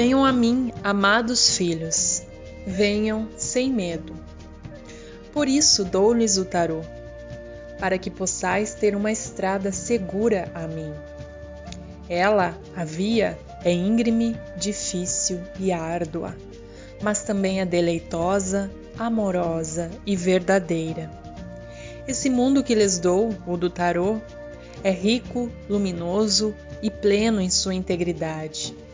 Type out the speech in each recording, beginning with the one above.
Venham a mim, amados filhos, venham sem medo. Por isso dou-lhes o tarô, para que possais ter uma estrada segura a mim. Ela, a via, é íngreme, difícil e árdua, mas também é deleitosa, amorosa e verdadeira. Esse mundo que lhes dou, o do tarô, é rico, luminoso e pleno em sua integridade.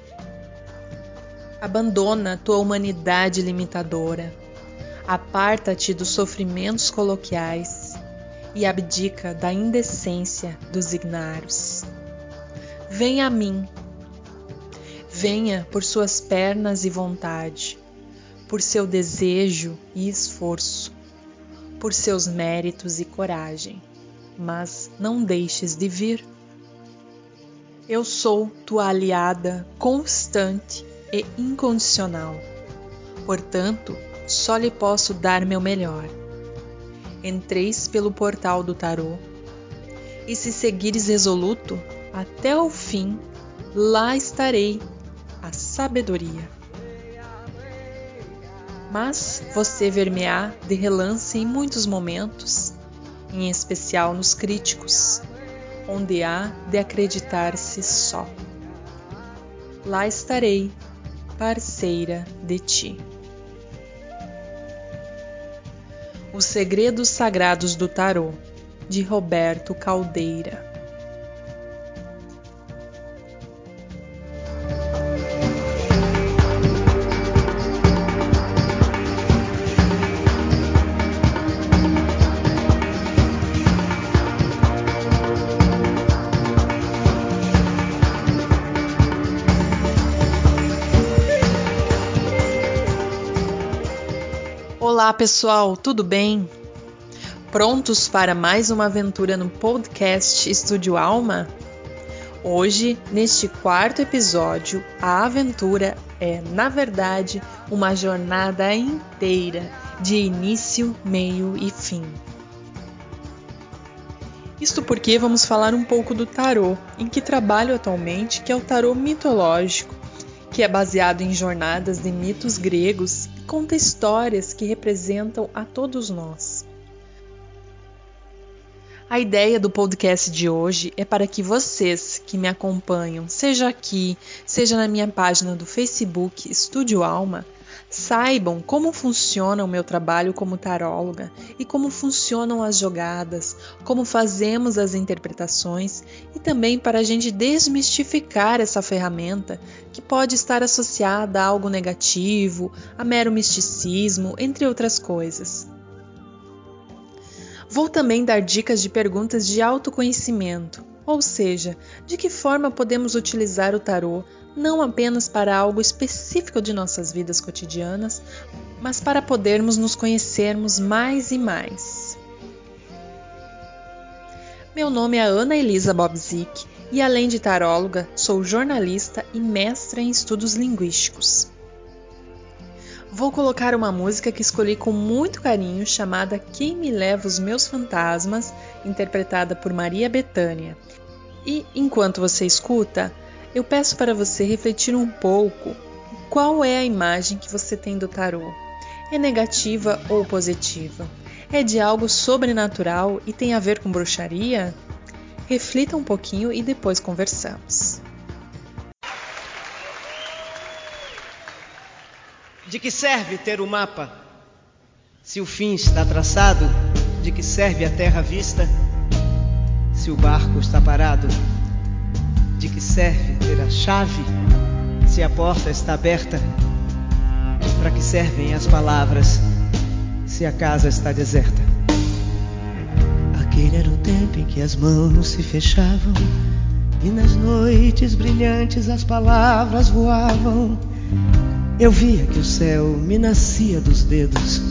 Abandona tua humanidade limitadora, aparta-te dos sofrimentos coloquiais e abdica da indecência dos ignaros. Venha a mim, venha por suas pernas e vontade, por seu desejo e esforço, por seus méritos e coragem, mas não deixes de vir. Eu sou tua aliada constante e incondicional. Portanto, só lhe posso dar meu melhor. Entreis pelo portal do tarô, e se seguires resoluto até o fim, lá estarei a sabedoria mas você ver-me-á de relance em muitos momentos, em especial nos críticos, onde há de acreditar-se só. Lá estarei, parceira de ti. Os Segredos Sagrados do Tarô, de Roberto Caldeira. Pessoal, tudo bem? Prontos para mais uma aventura no podcast Estúdio Alma? Hoje, neste quarto episódio, a aventura é, na verdade, uma jornada inteira, de início, meio e fim. Isto porque vamos falar um pouco do tarô, em que trabalho atualmente, que é o tarô mitológico, que é baseado em jornadas de mitos gregos conta histórias que representam a todos nós. A ideia do podcast de hoje é para que vocês que me acompanham, seja aqui, seja na minha página do Facebook Estúdio Alma, saibam como funciona o meu trabalho como taróloga e como funcionam as jogadas, como fazemos as interpretações e também para a gente desmistificar essa ferramenta que pode estar associada a algo negativo, a mero misticismo, entre outras coisas. Vou também dar dicas de perguntas de autoconhecimento, ou seja, de que forma podemos utilizar o tarô não apenas para algo específico de nossas vidas cotidianas, mas para podermos nos conhecermos mais e mais. Meu nome é Ana Elisa Bobzik e, além de taróloga, sou jornalista e mestra em estudos linguísticos. Vou colocar uma música que escolhi com muito carinho chamada Quem Me Leva os Meus Fantasmas, interpretada por Maria Bethânia. E enquanto você escuta, eu peço para você refletir um pouco qual é a imagem que você tem do tarô. É negativa ou positiva? É de algo sobrenatural e tem a ver com bruxaria? Reflita um pouquinho e depois conversamos. De que serve ter o mapa? Se o fim está traçado, de que serve a terra vista? Se o barco está parado, de que serve ter a chave se a porta está aberta? Para que servem as palavras se a casa está deserta? Aquele era o tempo em que as mãos se fechavam e nas noites brilhantes as palavras voavam. Eu via que o céu me nascia dos dedos,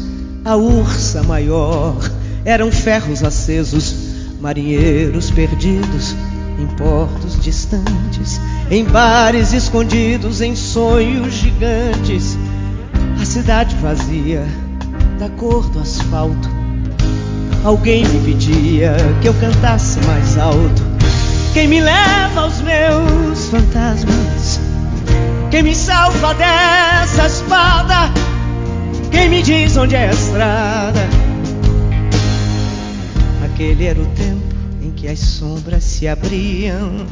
a ursa maior eram ferros acesos, marinheiros perdidos em portos distantes, em bares escondidos, em sonhos gigantes. A cidade vazia, da cor do asfalto. Alguém me pedia que eu cantasse mais alto. Quem me leva aos meus fantasmas? Quem me salva dessa espada? Quem me diz onde é a estrada? Aquele era o tempo em que as sombras se abriam,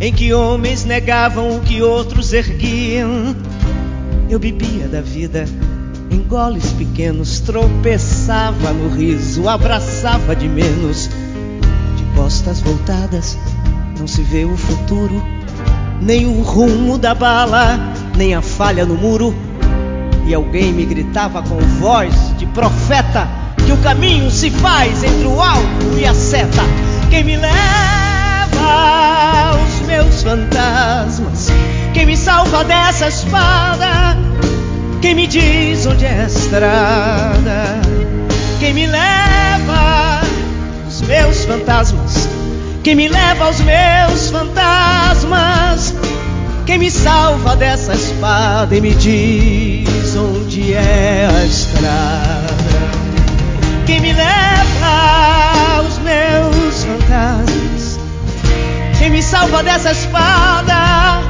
em que homens negavam o que outros erguiam. Eu bebia da vida em goles pequenos, tropeçava no riso, abraçava de menos. De costas voltadas, não se vê o futuro, nem o rumo da bala, nem a falha no muro. E alguém me gritava com voz de profeta que o caminho se faz entre o alvo e a seta. Quem me leva aos meus fantasmas, quem me salva dessa espada quem me diz onde é a estrada? Quem me leva aos meus fantasmas? Quem me leva aos meus fantasmas? Quem me salva dessa espada e me diz onde é a estrada? Quem me leva aos meus? Quem me salva dessa espada?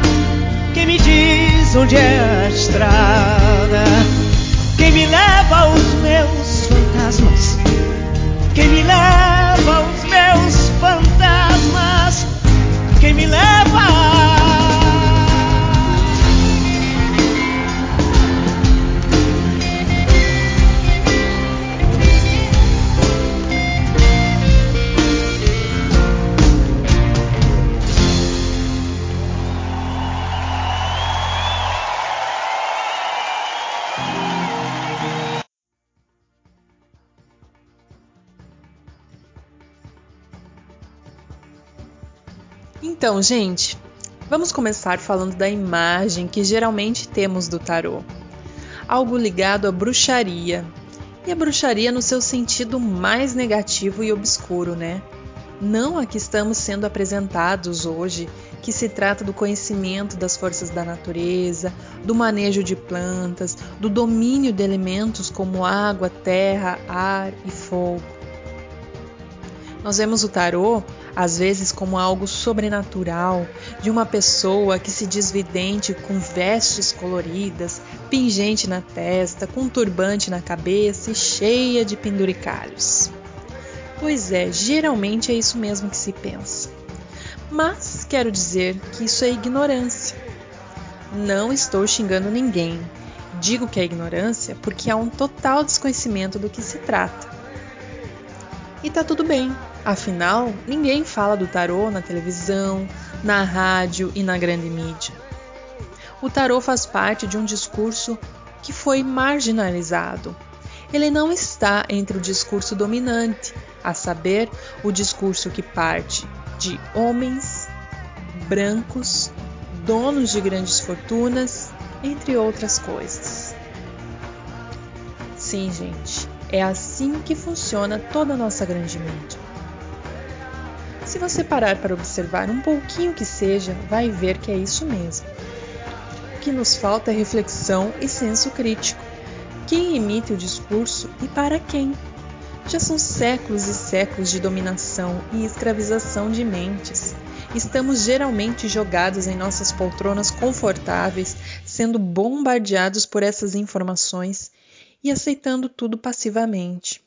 Quem me diz onde é a estrada? Quem me leva aos meus fantasmas? Quem me leva Então, gente, vamos começar falando da imagem que geralmente temos do tarô. Algo ligado à bruxaria. E a bruxaria no seu sentido mais negativo e obscuro, né? Não a que estamos sendo apresentados hoje, que se trata do conhecimento das forças da natureza, do manejo de plantas, do domínio de elementos como água, terra, ar e fogo. Nós vemos o tarô às vezes como algo sobrenatural, de uma pessoa que se diz vidente com vestes coloridas, pingente na testa, com turbante na cabeça e cheia de penduricalhos. Pois é, geralmente é isso mesmo que se pensa. Mas quero dizer que isso é ignorância. Não estou xingando ninguém. Digo que é ignorância porque há um total desconhecimento do que se trata. E tá tudo bem, Afinal, ninguém fala do tarô na televisão, na rádio e na grande mídia. O tarô faz parte de um discurso que foi marginalizado. Ele não está entre o discurso dominante, a saber, o discurso que parte de homens brancos, donos de grandes fortunas, entre outras coisas. Sim, gente, é assim que funciona toda a nossa grande mídia. Se você parar para observar um pouquinho que seja, vai ver que é isso mesmo. O que nos falta é reflexão e senso crítico. Quem emite o discurso e para quem? Já são séculos e séculos de dominação e escravização de mentes. Estamos geralmente jogados em nossas poltronas confortáveis, sendo bombardeados por essas informações e aceitando tudo passivamente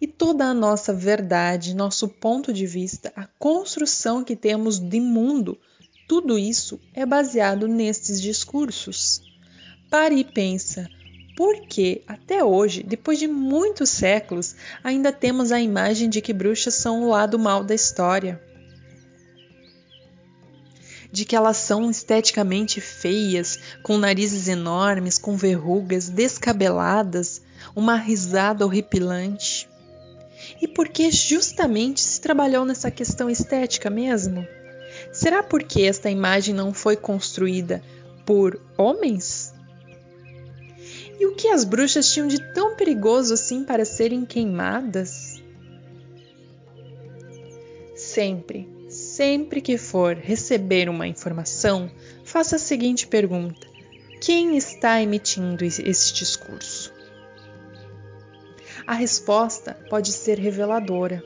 e toda a nossa verdade, nosso ponto de vista, a construção que temos de mundo, tudo isso é baseado nestes discursos. Pare e pensa, por que até hoje, depois de muitos séculos, ainda temos a imagem de que bruxas são o lado mal da história? De que elas são esteticamente feias, com narizes enormes, com verrugas, descabeladas, uma risada horripilante? E por que justamente se trabalhou nessa questão estética mesmo? Será porque esta imagem não foi construída por homens? E o que as bruxas tinham de tão perigoso assim para serem queimadas? Sempre, sempre que for receber uma informação, faça a seguinte pergunta: quem está emitindo esse discurso? A resposta pode ser reveladora.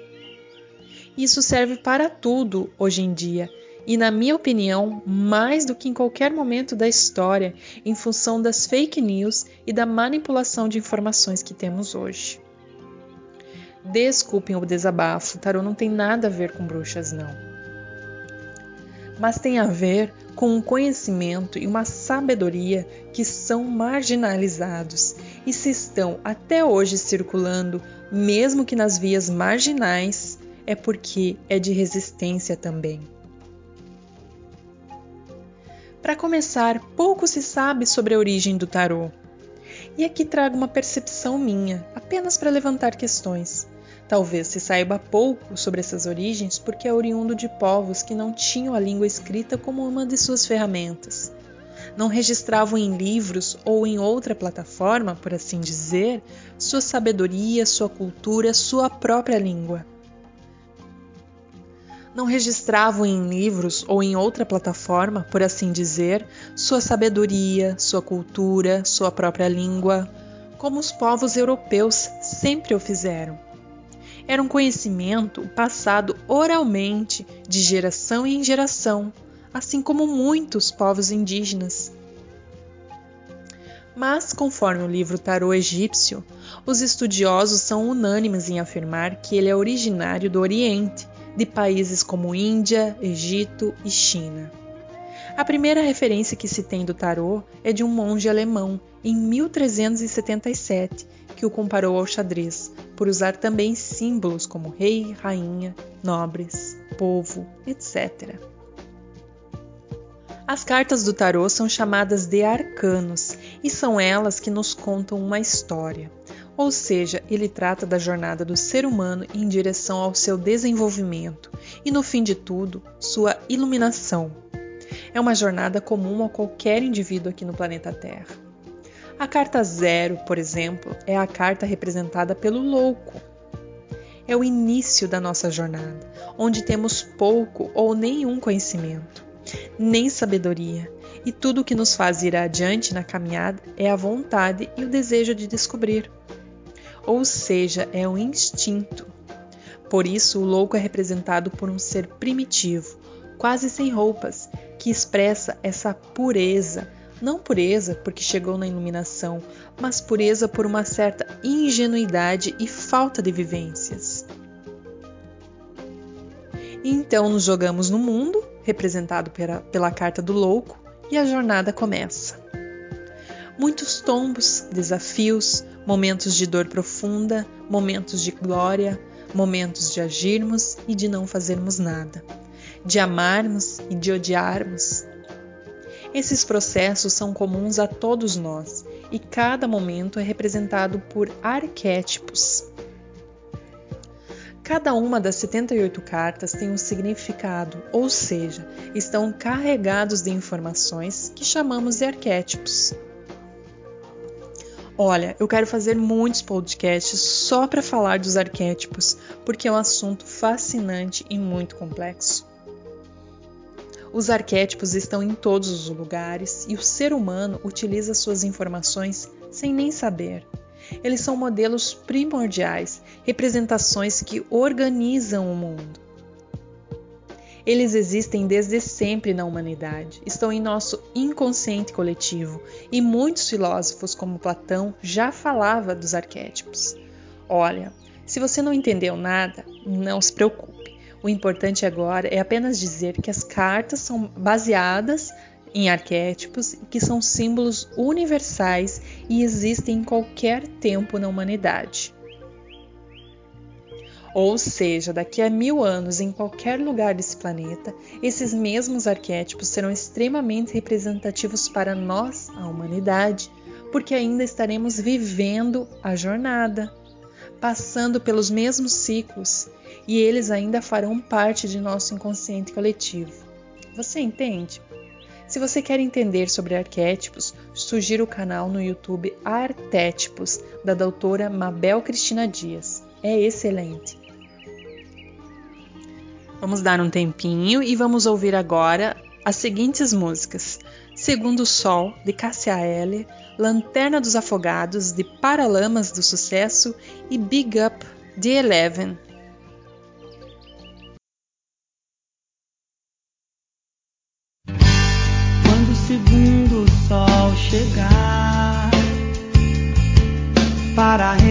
Isso serve para tudo hoje em dia e, na minha opinião, mais do que em qualquer momento da história, em função das fake news e da manipulação de informações que temos hoje. Desculpem o desabafo, tarô não tem nada a ver com bruxas, não. Mas tem a ver com um conhecimento e uma sabedoria que são marginalizados e se estão até hoje circulando, mesmo que nas vias marginais, é porque é de resistência também. Para começar, pouco se sabe sobre a origem do tarô. E aqui trago uma percepção minha, apenas para levantar questões. Talvez se saiba pouco sobre essas origens porque é oriundo de povos que não tinham a língua escrita como uma de suas ferramentas. Não registravam em livros ou em outra plataforma, por assim dizer, sua sabedoria, sua cultura, sua própria língua não registravam em livros ou em outra plataforma, por assim dizer, sua sabedoria, sua cultura, sua própria língua, como os povos europeus sempre o fizeram. Era um conhecimento passado oralmente, de geração em geração, assim como muitos povos indígenas. Mas, conforme o livro Tarô Egípcio, os estudiosos são unânimes em afirmar que ele é originário do Oriente de países como Índia, Egito e China. A primeira referência que se tem do tarô é de um monge alemão, em 1377, que o comparou ao xadrez, por usar também símbolos como rei, rainha, nobres, povo, etc. As cartas do tarô são chamadas de arcanos e são elas que nos contam uma história. Ou seja, ele trata da jornada do ser humano em direção ao seu desenvolvimento e, no fim de tudo, sua iluminação. É uma jornada comum a qualquer indivíduo aqui no planeta Terra. A carta zero, por exemplo, é a carta representada pelo louco. É o início da nossa jornada, onde temos pouco ou nenhum conhecimento, nem sabedoria, e tudo o que nos faz ir adiante na caminhada é a vontade e o desejo de descobrir ou seja, é um instinto. Por isso, o louco é representado por um ser primitivo, quase sem roupas, que expressa essa pureza. Não pureza porque chegou na iluminação, mas pureza por uma certa ingenuidade e falta de vivências. Então nos jogamos no mundo, representado pela, pela carta do louco, e a jornada começa. Muitos tombos, desafios, momentos de dor profunda, momentos de glória, momentos de agirmos e de não fazermos nada, de amarmos e de odiarmos. Esses processos são comuns a todos nós e cada momento é representado por arquétipos. Cada uma das 78 cartas tem um significado, ou seja, estão carregados de informações que chamamos de arquétipos. Olha, eu quero fazer muitos podcasts só para falar dos arquétipos, porque é um assunto fascinante e muito complexo. Os arquétipos estão em todos os lugares e o ser humano utiliza suas informações sem nem saber. Eles são modelos primordiais, representações que organizam o mundo. Eles existem desde sempre na humanidade, estão em nosso inconsciente coletivo e muitos filósofos, como Platão, já falava dos arquétipos. Olha, se você não entendeu nada, não se preocupe. O importante agora é apenas dizer que as cartas são baseadas em arquétipos que são símbolos universais e existem em qualquer tempo na humanidade. Ou seja, daqui a mil anos, em qualquer lugar desse planeta, esses mesmos arquétipos serão extremamente representativos para nós, a humanidade, porque ainda estaremos vivendo a jornada, passando pelos mesmos ciclos, e eles ainda farão parte de nosso inconsciente coletivo. Você entende? Se você quer entender sobre arquétipos, sugiro o canal no YouTube Artétipos, da doutora Mabel Cristina Dias. É excelente. Vamos dar um tempinho e vamos ouvir agora as seguintes músicas: Segundo o Sol, de Cássia Eller, Lanterna dos Afogados, de Paralamas do Sucesso e Big Up, de Eleven,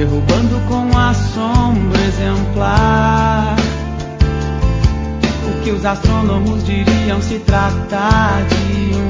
derrubando com assombro exemplar. O que os astrônomos diriam se tratar de um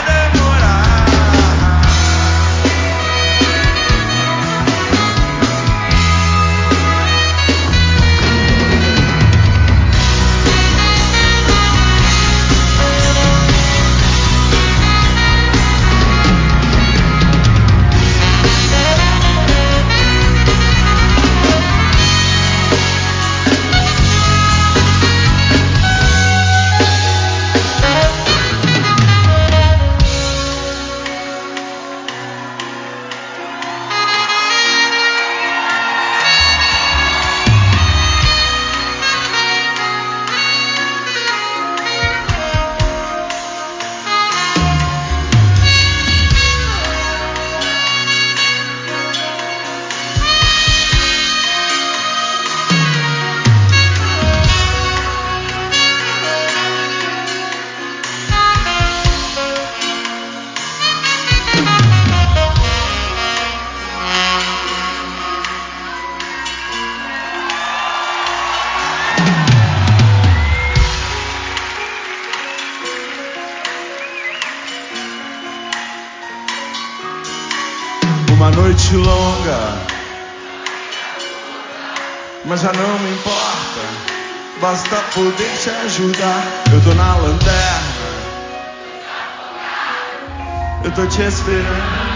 já não me importa. Basta poder te ajudar. Eu tô na lanterna, eu tô te esperando.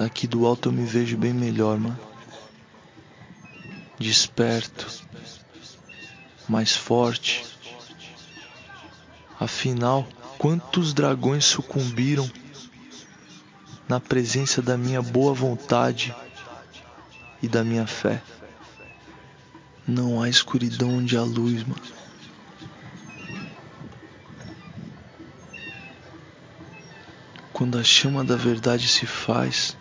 Daqui do alto eu me vejo bem melhor, mano. Desperto, mais forte. Afinal, quantos dragões sucumbiram na presença da minha boa vontade e da minha fé? Não há escuridão onde há luz, mano. Quando a chama da verdade se faz,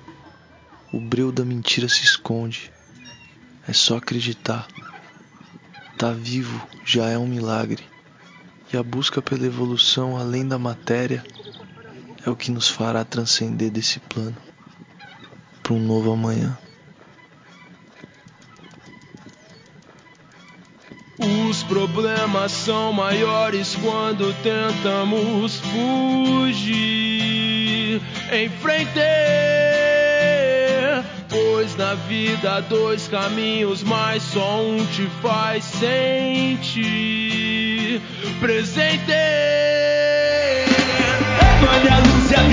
o breu da mentira se esconde. É só acreditar. Tá vivo já é um milagre. E a busca pela evolução além da matéria é o que nos fará transcender desse plano para um novo amanhã. Os problemas são maiores quando tentamos fugir. Enfrente, pois na vida há dois caminhos, mas só um te faz sentir presente. Mande a luz e a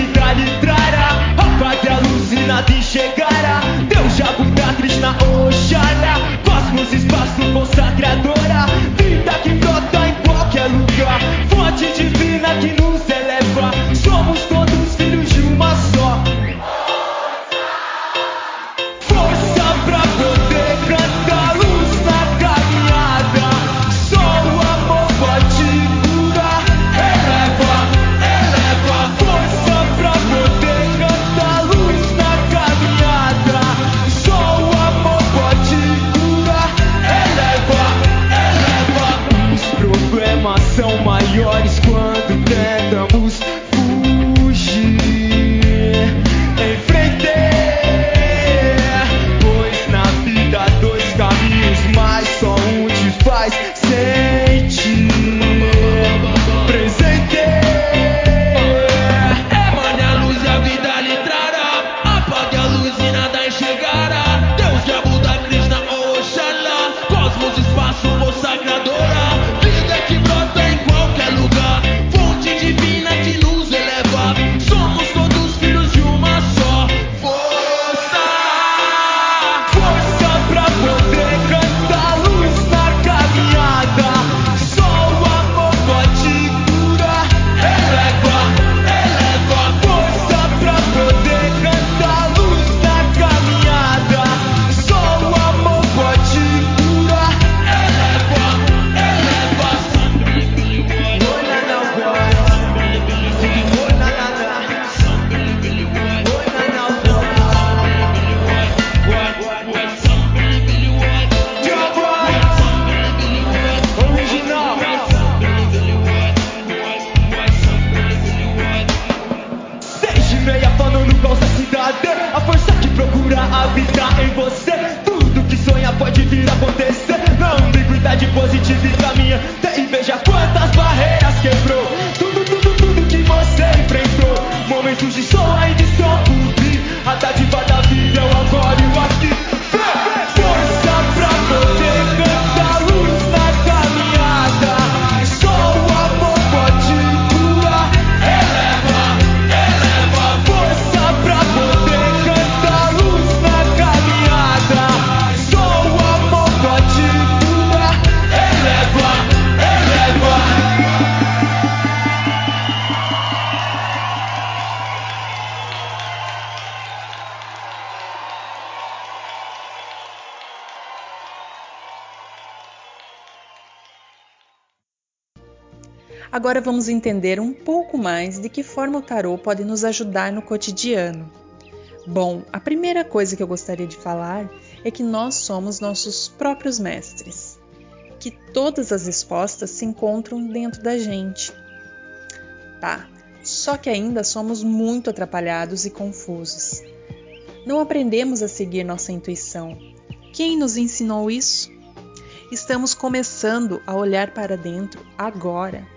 Agora vamos entender um pouco mais de que forma o tarô pode nos ajudar no cotidiano. Bom, a primeira coisa que eu gostaria de falar é que nós somos nossos próprios mestres, que todas as respostas se encontram dentro da gente. Tá, só que ainda somos muito atrapalhados e confusos. Não aprendemos a seguir nossa intuição. Quem nos ensinou isso? Estamos começando a olhar para dentro agora.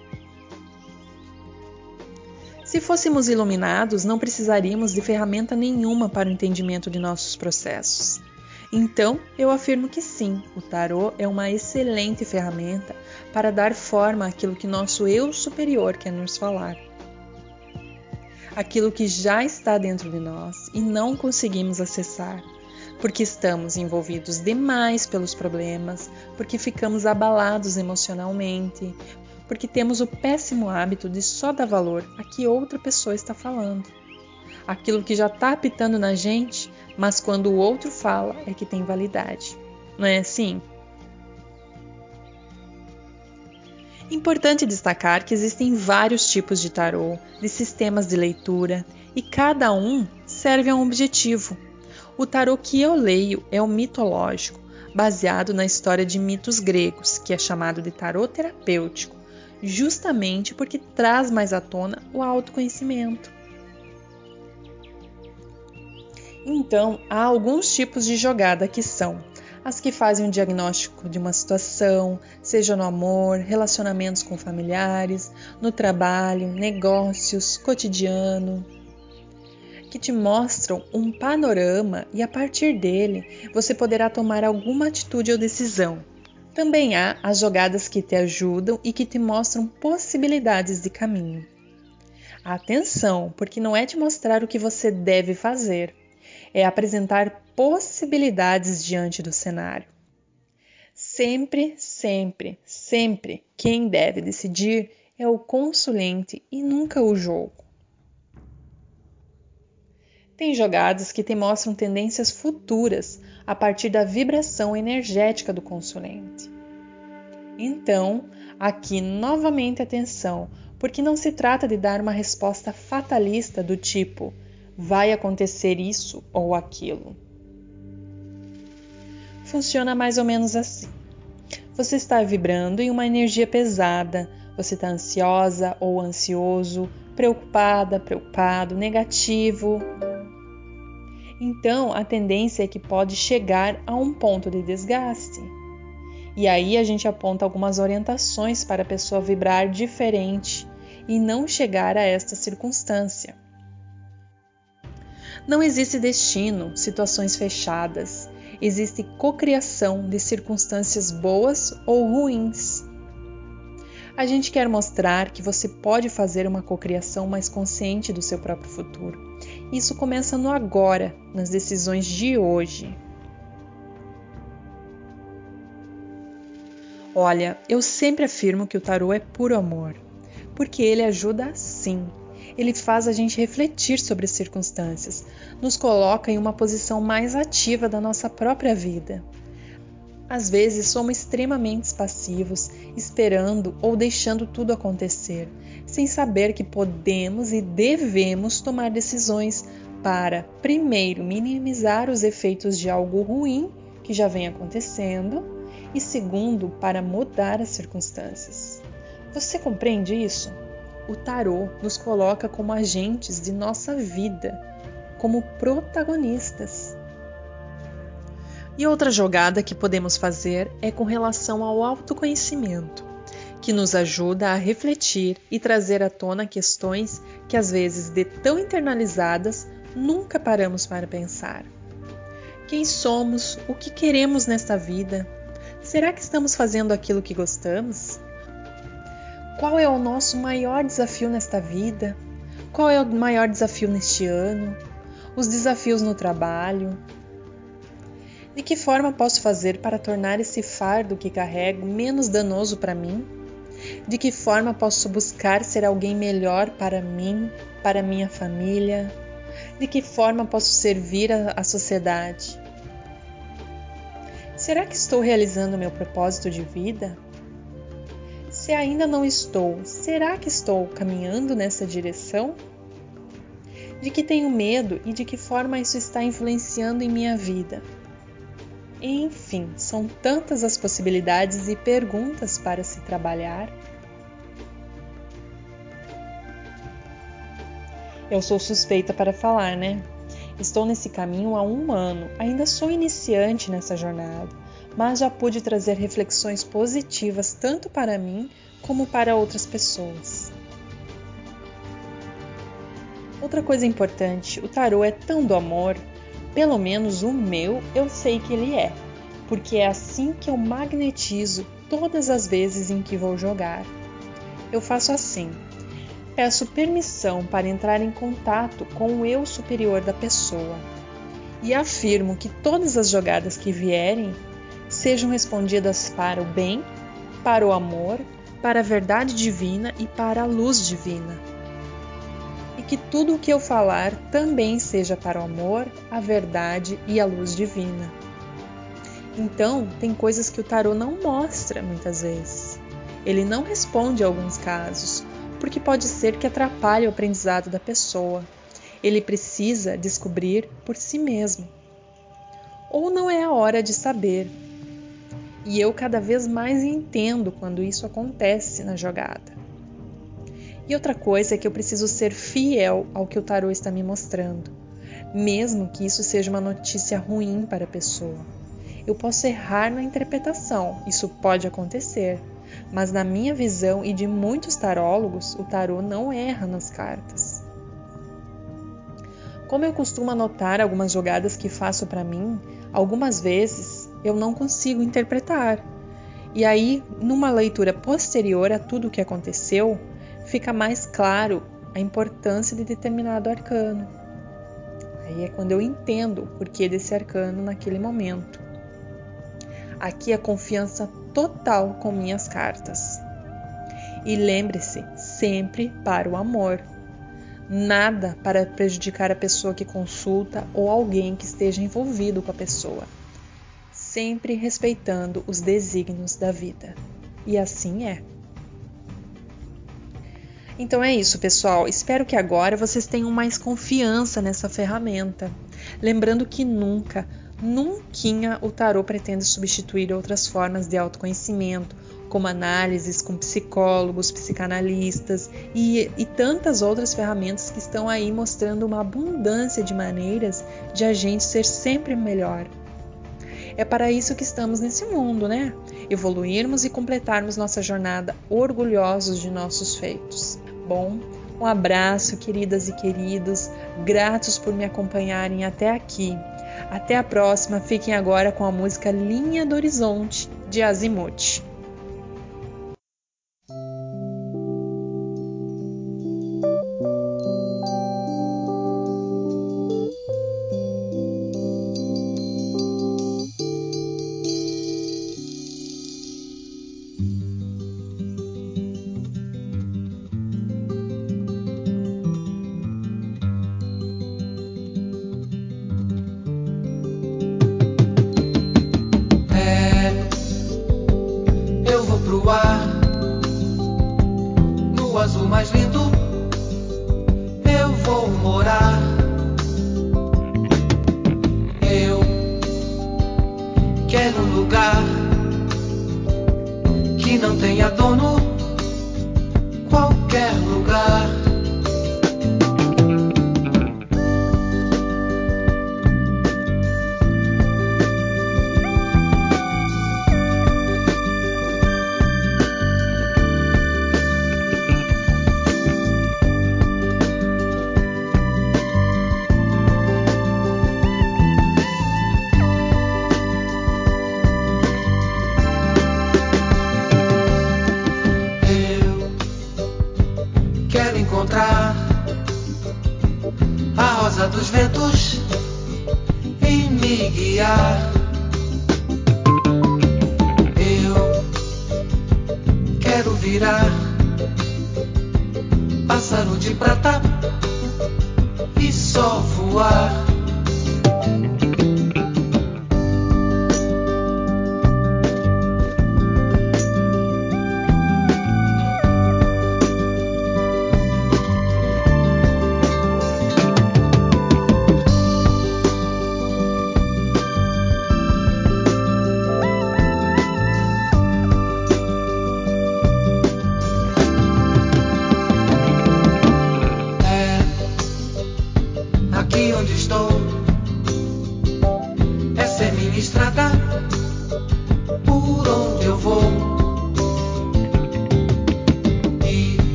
Se fôssemos iluminados, não precisaríamos de ferramenta nenhuma para o entendimento de nossos processos. Então, eu afirmo que sim, o tarô é uma excelente ferramenta para dar forma àquilo que nosso eu superior quer nos falar. Aquilo que já está dentro de nós e não conseguimos acessar, porque estamos envolvidos demais pelos problemas, porque ficamos abalados emocionalmente, porque temos o péssimo hábito de só dar valor a que outra pessoa está falando. Aquilo que já está apitando na gente, mas quando o outro fala é que tem validade. Não é assim? Importante destacar que existem vários tipos de tarô, de sistemas de leitura, e cada um serve a um objetivo. O tarô que eu leio é o mitológico, baseado na história de mitos gregos, que é chamado de tarô terapêutico, justamente porque traz mais à tona o autoconhecimento. Então, há alguns tipos de jogada que são as que fazem um diagnóstico de uma situação, seja no amor, relacionamentos com familiares, no trabalho, negócios, cotidiano, que te mostram um panorama e a partir dele você poderá tomar alguma atitude ou decisão. Também há as jogadas que te ajudam e que te mostram possibilidades de caminho. Atenção, porque não é te mostrar o que você deve fazer, é apresentar possibilidades diante do cenário. Sempre, sempre, sempre quem deve decidir é o consulente e nunca o jogo. Tem jogadas que te mostram tendências futuras a partir da vibração energética do consulente. Então, aqui novamente atenção, porque não se trata de dar uma resposta fatalista do tipo vai acontecer isso ou aquilo. Funciona mais ou menos assim. Você está vibrando em uma energia pesada, você está ansiosa ou ansioso, preocupada, preocupado, negativo. Então, a tendência é que pode chegar a um ponto de desgaste. E aí a gente aponta algumas orientações para a pessoa vibrar diferente e não chegar a esta circunstância. Não existe destino, situações fechadas. Existe cocriação de circunstâncias boas ou ruins. A gente quer mostrar que você pode fazer uma cocriação mais consciente do seu próprio futuro. Isso começa no agora, nas decisões de hoje. Olha, eu sempre afirmo que o tarô é puro amor, porque ele ajuda sim ele faz a gente refletir sobre as circunstâncias, nos coloca em uma posição mais ativa da nossa própria vida. Às vezes somos extremamente passivos, esperando ou deixando tudo acontecer, sem saber que podemos e devemos tomar decisões para, primeiro, minimizar os efeitos de algo ruim que já vem acontecendo e, segundo, para mudar as circunstâncias. Você compreende isso? o tarô nos coloca como agentes de nossa vida como protagonistas. E outra jogada que podemos fazer é com relação ao autoconhecimento, que nos ajuda a refletir e trazer à tona questões que, às vezes, de tão internalizadas, nunca paramos para pensar. Quem somos? O que queremos nesta vida? Será que estamos fazendo aquilo que gostamos? Qual é o nosso maior desafio nesta vida? Qual é o maior desafio neste ano? Os desafios no trabalho, de que forma posso fazer para tornar esse fardo que carrego menos danoso para mim? De que forma posso buscar ser alguém melhor para mim, para minha família? De que forma posso servir à sociedade? Será que estou realizando meu propósito de vida? Se ainda não estou, será que estou caminhando nessa direção? De que tenho medo e de que forma isso está influenciando em minha vida? Enfim, são tantas as possibilidades e perguntas para se trabalhar. Eu sou suspeita para falar, né? Estou nesse caminho há um ano, ainda sou iniciante nessa jornada, mas já pude trazer reflexões positivas tanto para mim como para outras pessoas. Outra coisa importante, o tarô é tão do amor pelo menos o meu eu sei que ele é, porque é assim que eu magnetizo todas as vezes em que vou jogar. Eu faço assim: peço permissão para entrar em contato com o eu superior da pessoa. E afirmo que todas as jogadas que vierem sejam respondidas para o bem, para o amor, para a verdade divina e para a luz divina que tudo o que eu falar também seja para o amor, a verdade e a luz divina. Então, tem coisas que o tarô não mostra muitas vezes. Ele não responde a alguns casos, porque pode ser que atrapalhe o aprendizado da pessoa. Ele precisa descobrir por si mesmo. Ou não é a hora de saber. E eu cada vez mais entendo quando isso acontece na jogada. E outra coisa é que eu preciso ser fiel ao que o tarô está me mostrando, mesmo que isso seja uma notícia ruim para a pessoa. Eu posso errar na interpretação, isso pode acontecer, mas na minha visão e de muitos tarólogos, o tarô não erra nas cartas. Como eu costumo anotar algumas jogadas que faço para mim, algumas vezes eu não consigo interpretar. E aí, numa leitura posterior a tudo o que aconteceu, fica mais claro a importância de determinado arcano. Aí é quando eu entendo o porquê desse arcano naquele momento. Aqui a confiança total com minhas cartas. E lembre-se, sempre para o amor. Nada para prejudicar a pessoa que consulta ou alguém que esteja envolvido com a pessoa. Sempre respeitando os desígnios da vida. E assim é. Então é isso, pessoal. Espero que agora vocês tenham mais confiança nessa ferramenta. Lembrando que nunca, nunca o tarô pretende substituir outras formas de autoconhecimento, como análises com psicólogos, psicanalistas e, e tantas outras ferramentas que estão aí mostrando uma abundância de maneiras de a gente ser sempre melhor. É para isso que estamos nesse mundo, né? Evoluirmos e completarmos nossa jornada orgulhosos de nossos feitos bom? Um abraço, queridas e queridos, gratos por me acompanharem até aqui. Até a próxima, fiquem agora com a música Linha do Horizonte, de Azimuth.